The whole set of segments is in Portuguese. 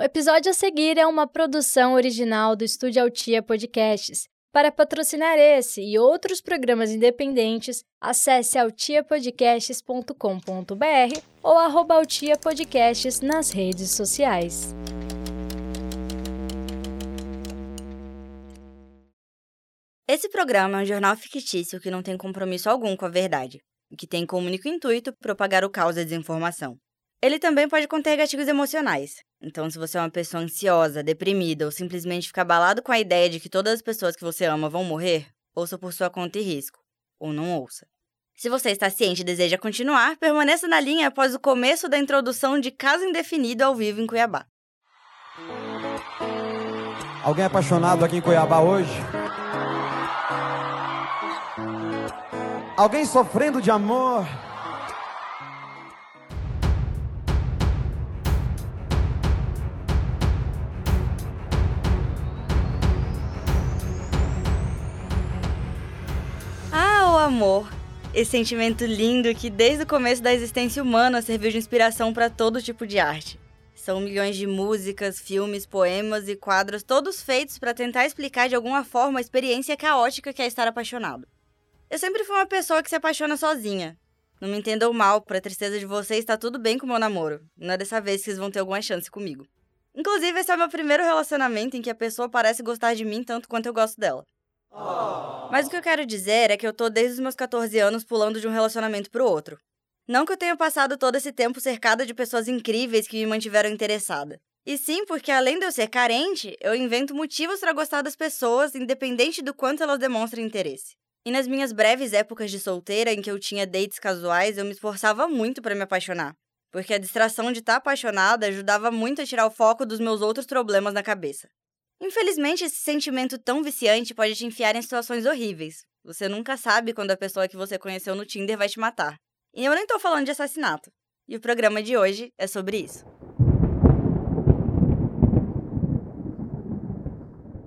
O episódio a seguir é uma produção original do Estúdio Altia Podcasts. Para patrocinar esse e outros programas independentes, acesse altiapodcasts.com.br ou arroba nas redes sociais. Esse programa é um jornal fictício que não tem compromisso algum com a verdade e que tem como único intuito propagar o caos da desinformação. Ele também pode conter gatilhos emocionais. Então, se você é uma pessoa ansiosa, deprimida ou simplesmente fica abalado com a ideia de que todas as pessoas que você ama vão morrer, ouça por sua conta e risco. Ou não ouça. Se você está ciente e deseja continuar, permaneça na linha após o começo da introdução de Caso Indefinido ao vivo em Cuiabá. Alguém apaixonado aqui em Cuiabá hoje? Alguém sofrendo de amor? Amor! Esse sentimento lindo que desde o começo da existência humana serviu de inspiração para todo tipo de arte. São milhões de músicas, filmes, poemas e quadros, todos feitos para tentar explicar de alguma forma a experiência caótica que é estar apaixonado. Eu sempre fui uma pessoa que se apaixona sozinha. Não me entendam mal, pra tristeza de vocês, tá tudo bem com o meu namoro. Não é dessa vez que vocês vão ter alguma chance comigo. Inclusive, esse é o meu primeiro relacionamento em que a pessoa parece gostar de mim tanto quanto eu gosto dela. Mas o que eu quero dizer é que eu tô desde os meus 14 anos pulando de um relacionamento pro outro. Não que eu tenha passado todo esse tempo cercada de pessoas incríveis que me mantiveram interessada. E sim porque, além de eu ser carente, eu invento motivos para gostar das pessoas, independente do quanto elas demonstrem interesse. E nas minhas breves épocas de solteira, em que eu tinha dates casuais, eu me esforçava muito para me apaixonar. Porque a distração de estar tá apaixonada ajudava muito a tirar o foco dos meus outros problemas na cabeça. Infelizmente, esse sentimento tão viciante pode te enfiar em situações horríveis. Você nunca sabe quando a pessoa que você conheceu no Tinder vai te matar. E eu nem tô falando de assassinato. E o programa de hoje é sobre isso.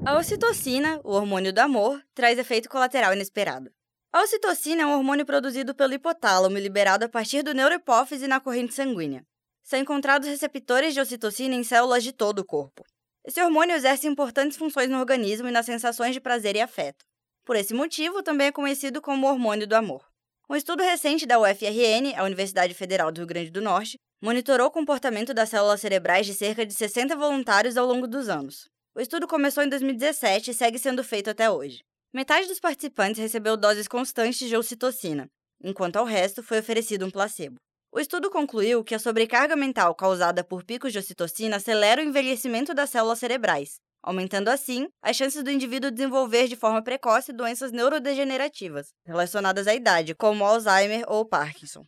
A ocitocina, o hormônio do amor, traz efeito colateral inesperado. A ocitocina é um hormônio produzido pelo hipotálamo e liberado a partir do neurohipófise na corrente sanguínea. São encontrados receptores de ocitocina em células de todo o corpo. Esse hormônio exerce importantes funções no organismo e nas sensações de prazer e afeto. Por esse motivo, também é conhecido como hormônio do amor. Um estudo recente da UFRN, a Universidade Federal do Rio Grande do Norte, monitorou o comportamento das células cerebrais de cerca de 60 voluntários ao longo dos anos. O estudo começou em 2017 e segue sendo feito até hoje. Metade dos participantes recebeu doses constantes de ocitocina, enquanto ao resto foi oferecido um placebo. O estudo concluiu que a sobrecarga mental causada por picos de ocitocina acelera o envelhecimento das células cerebrais, aumentando assim as chances do indivíduo desenvolver de forma precoce doenças neurodegenerativas relacionadas à idade, como Alzheimer ou Parkinson.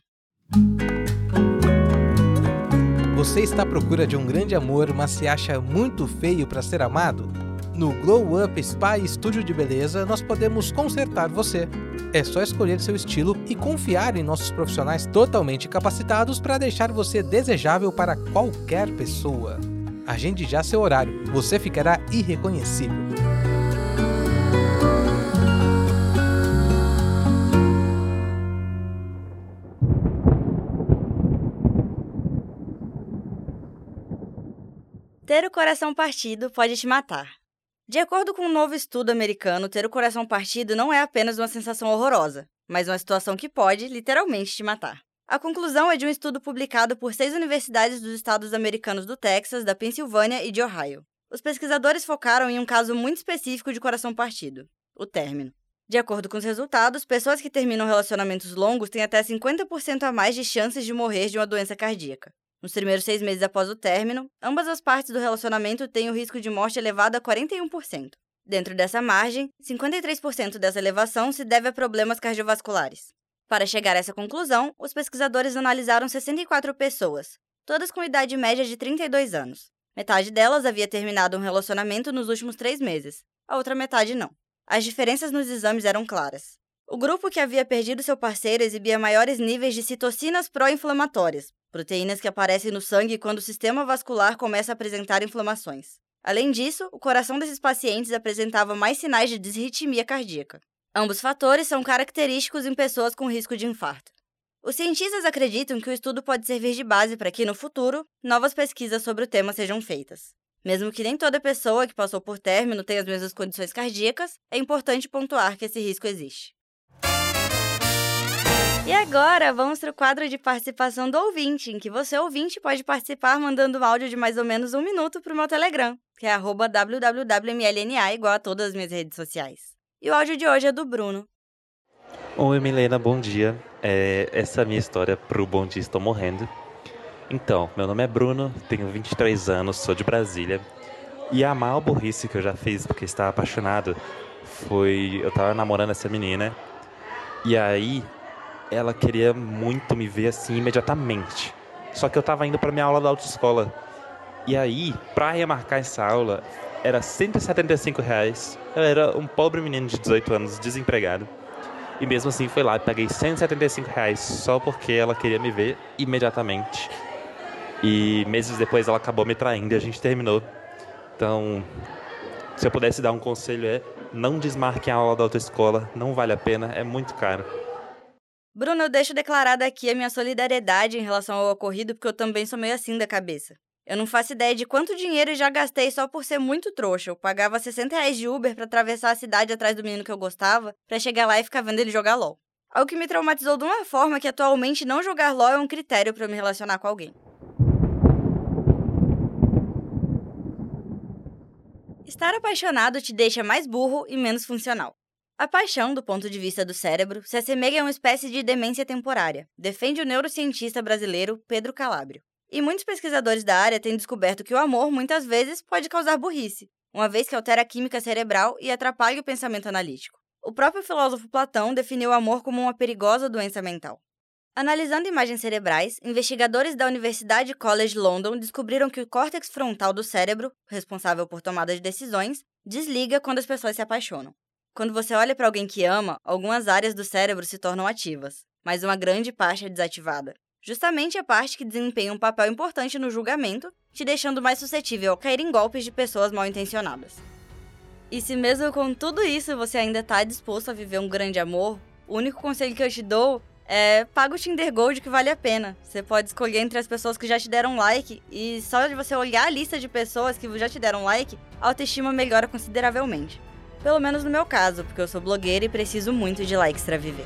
Você está à procura de um grande amor, mas se acha muito feio para ser amado? No Glow Up Spa e Estúdio de Beleza, nós podemos consertar você. É só escolher seu estilo e confiar em nossos profissionais totalmente capacitados para deixar você desejável para qualquer pessoa. Agende já seu horário, você ficará irreconhecível. Ter o coração partido pode te matar. De acordo com um novo estudo americano, ter o coração partido não é apenas uma sensação horrorosa, mas uma situação que pode, literalmente, te matar. A conclusão é de um estudo publicado por seis universidades dos estados americanos do Texas, da Pensilvânia e de Ohio. Os pesquisadores focaram em um caso muito específico de coração partido: o término. De acordo com os resultados, pessoas que terminam relacionamentos longos têm até 50% a mais de chances de morrer de uma doença cardíaca. Nos primeiros seis meses após o término, ambas as partes do relacionamento têm o risco de morte elevado a 41%. Dentro dessa margem, 53% dessa elevação se deve a problemas cardiovasculares. Para chegar a essa conclusão, os pesquisadores analisaram 64 pessoas, todas com idade média de 32 anos. Metade delas havia terminado um relacionamento nos últimos três meses, a outra metade não. As diferenças nos exames eram claras. O grupo que havia perdido seu parceiro exibia maiores níveis de citocinas pró-inflamatórias, proteínas que aparecem no sangue quando o sistema vascular começa a apresentar inflamações. Além disso, o coração desses pacientes apresentava mais sinais de desritmia cardíaca. Ambos fatores são característicos em pessoas com risco de infarto. Os cientistas acreditam que o estudo pode servir de base para que, no futuro, novas pesquisas sobre o tema sejam feitas. Mesmo que nem toda pessoa que passou por término tenha as mesmas condições cardíacas, é importante pontuar que esse risco existe. E agora, vamos para o quadro de participação do ouvinte, em que você, ouvinte, pode participar mandando um áudio de mais ou menos um minuto para o meu Telegram, que é www.mlna, igual a todas as minhas redes sociais. E o áudio de hoje é do Bruno. Oi, Milena, bom dia. É, essa é a minha história pro Bom Dia Estou Morrendo. Então, meu nome é Bruno, tenho 23 anos, sou de Brasília. E a maior burrice que eu já fiz porque estava apaixonado foi. Eu tava namorando essa menina. E aí, ela queria muito me ver assim imediatamente. Só que eu tava indo para minha aula da autoescola. E aí, pra remarcar essa aula, era 175 reais. Eu era um pobre menino de 18 anos, desempregado. E mesmo assim foi lá, paguei 175 reais só porque ela queria me ver imediatamente. E meses depois ela acabou me traindo e a gente terminou. Então, se eu pudesse dar um conselho é não desmarquem a aula da autoescola, não vale a pena, é muito caro. Bruno, eu deixo declarada aqui a minha solidariedade em relação ao ocorrido, porque eu também sou meio assim da cabeça. Eu não faço ideia de quanto dinheiro eu já gastei só por ser muito trouxa. Eu pagava 60 reais de Uber para atravessar a cidade atrás do menino que eu gostava, para chegar lá e ficar vendo ele jogar LOL. Algo que me traumatizou de uma forma que atualmente não jogar LOL é um critério para me relacionar com alguém. Estar apaixonado te deixa mais burro e menos funcional. A paixão, do ponto de vista do cérebro, se assemelha a uma espécie de demência temporária, defende o neurocientista brasileiro Pedro Calabrio. E muitos pesquisadores da área têm descoberto que o amor, muitas vezes, pode causar burrice, uma vez que altera a química cerebral e atrapalha o pensamento analítico. O próprio filósofo Platão definiu o amor como uma perigosa doença mental. Analisando imagens cerebrais, investigadores da Universidade College London descobriram que o córtex frontal do cérebro, responsável por tomada de decisões, desliga quando as pessoas se apaixonam. Quando você olha para alguém que ama, algumas áreas do cérebro se tornam ativas, mas uma grande parte é desativada justamente a parte que desempenha um papel importante no julgamento, te deixando mais suscetível a cair em golpes de pessoas mal intencionadas. E se mesmo com tudo isso você ainda está disposto a viver um grande amor, o único conselho que eu te dou é paga o Tinder Gold que vale a pena. Você pode escolher entre as pessoas que já te deram like e só de você olhar a lista de pessoas que já te deram like, a autoestima melhora consideravelmente. Pelo menos no meu caso, porque eu sou blogueira e preciso muito de likes para viver.